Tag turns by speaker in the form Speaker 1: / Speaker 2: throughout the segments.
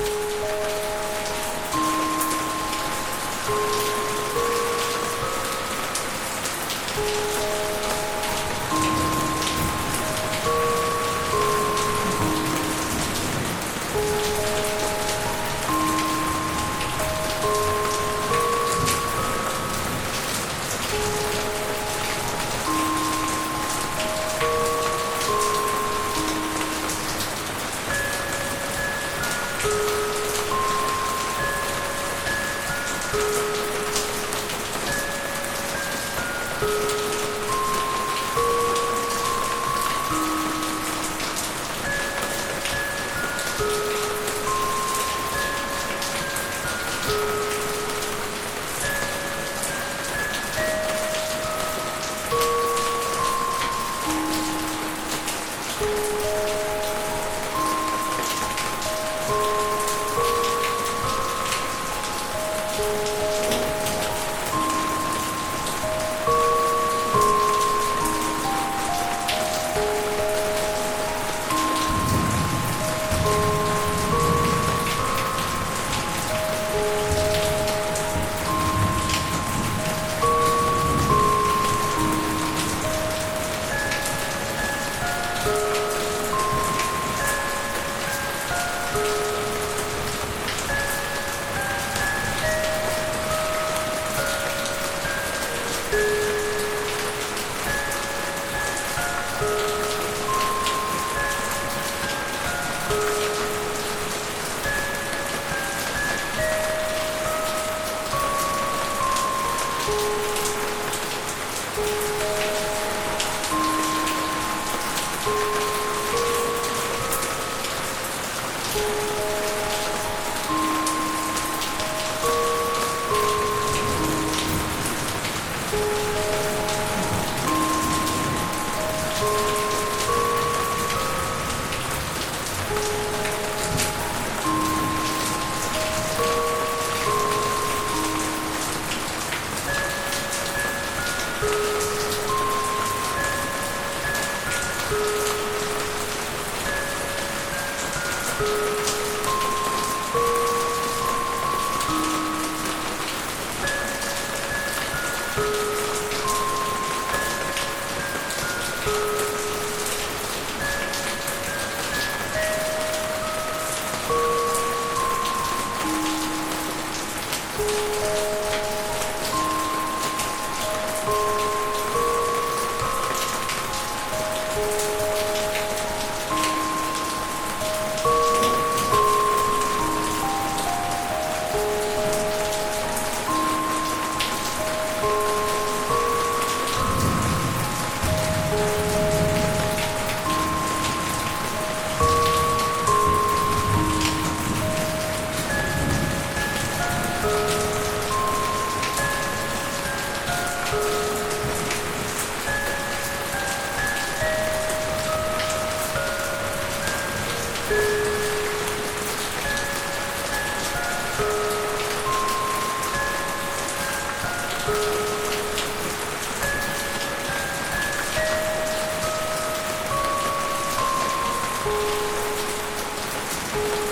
Speaker 1: Thank you. Thank you.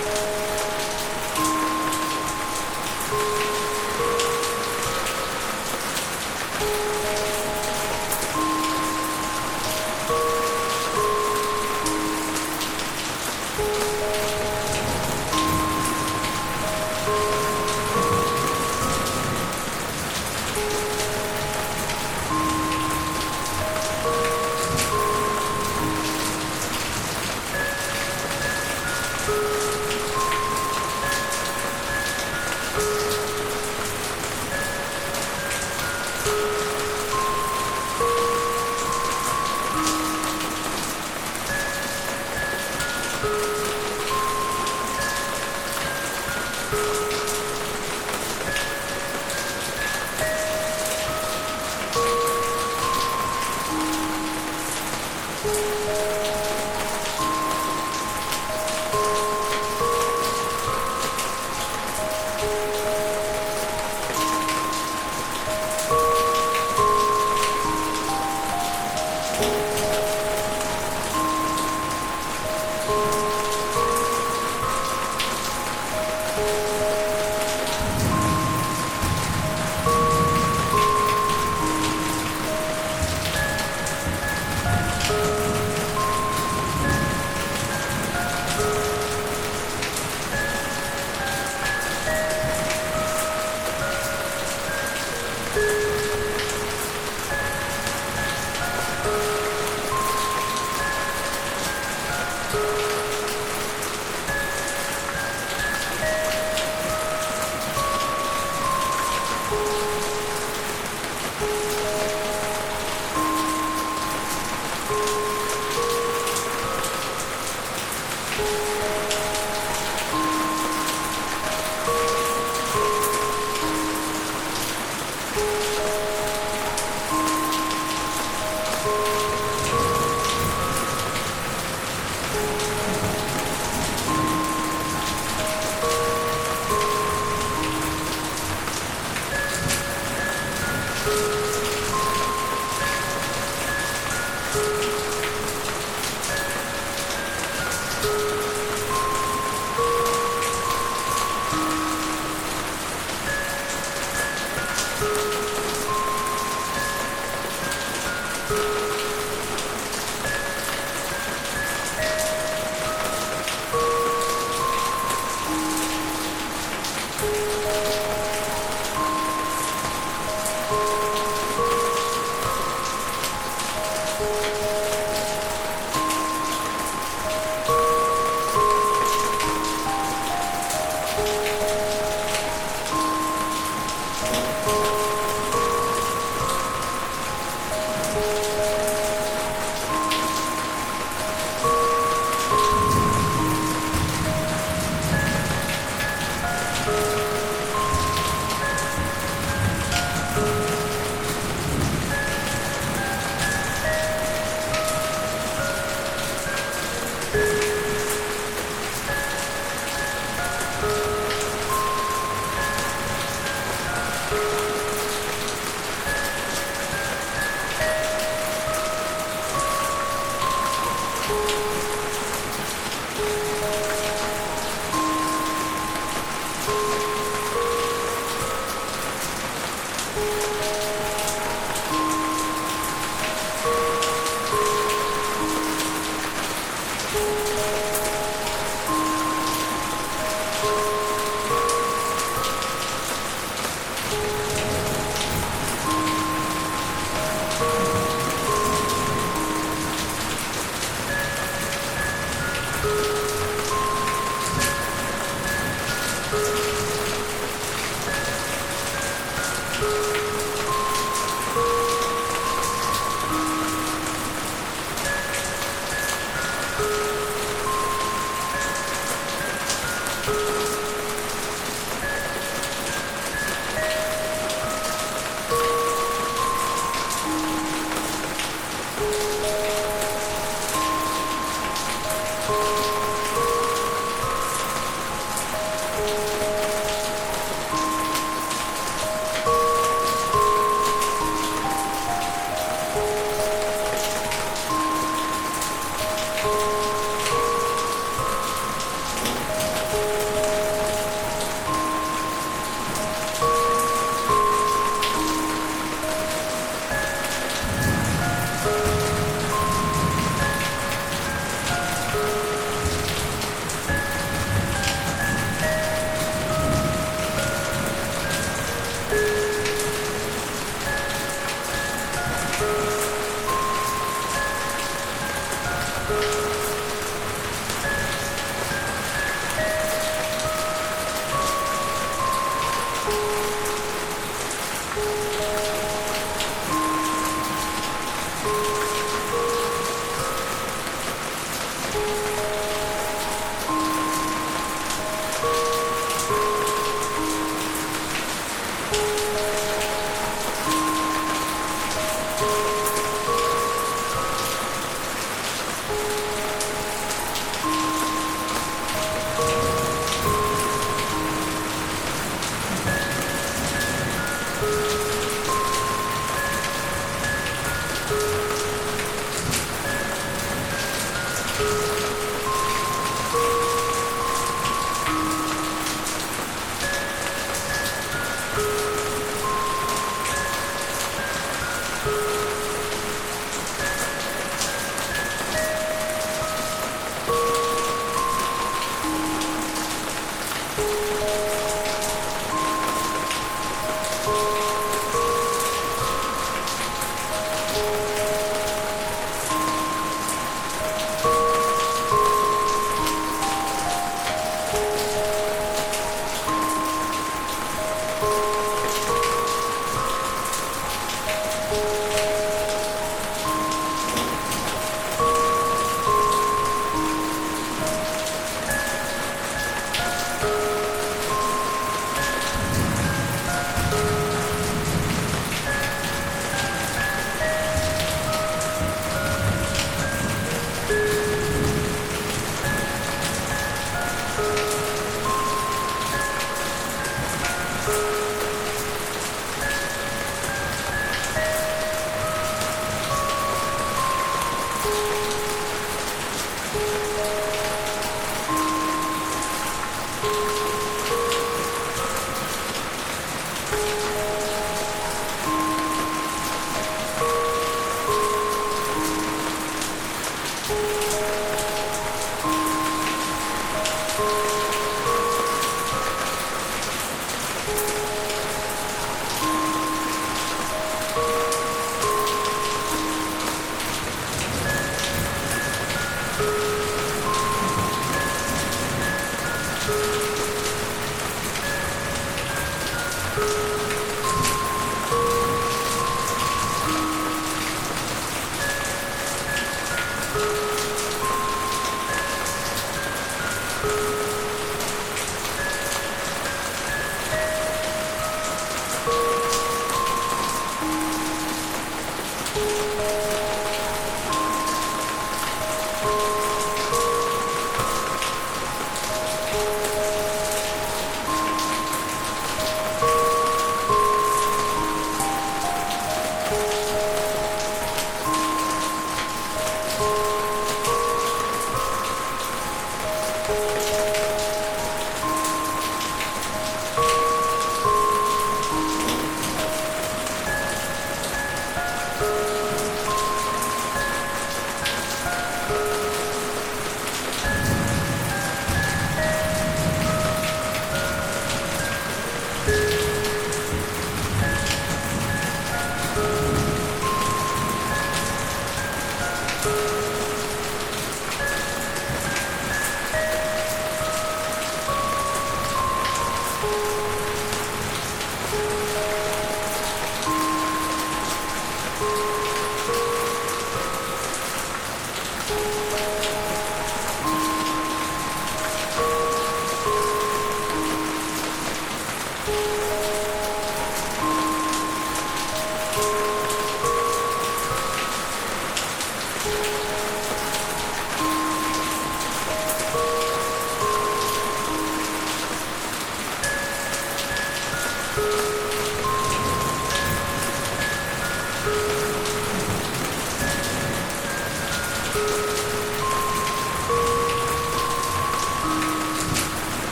Speaker 1: you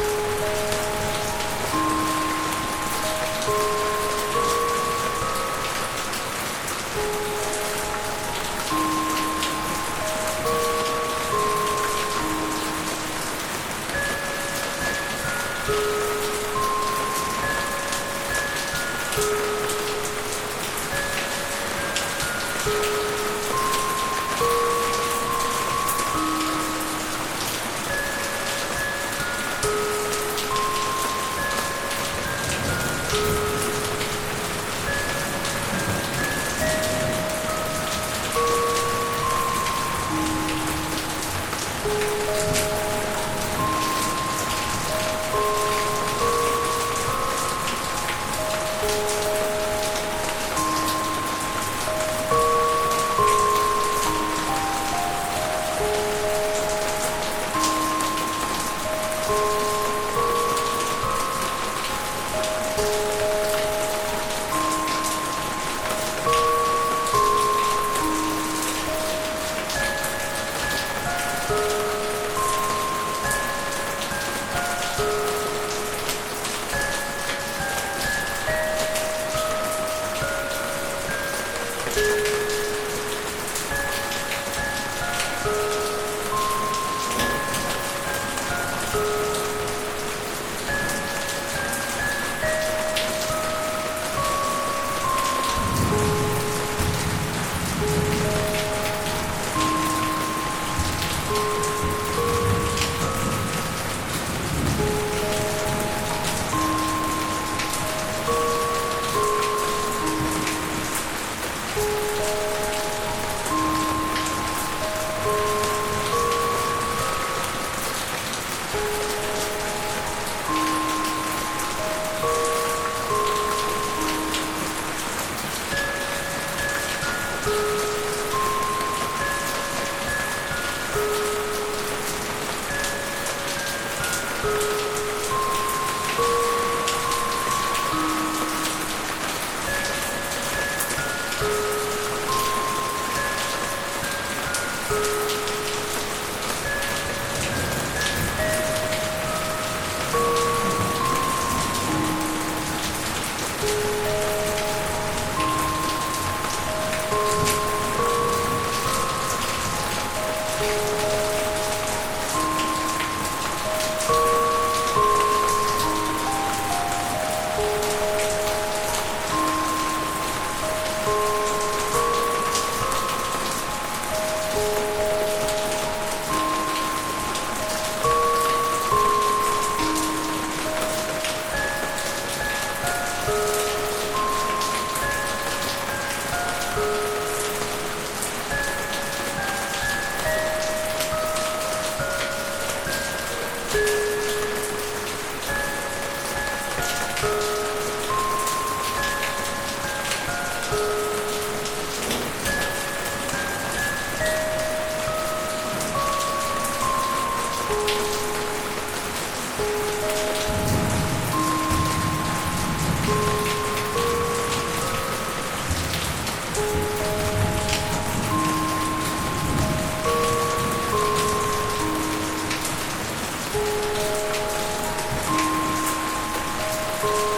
Speaker 1: Thank you. Thank you.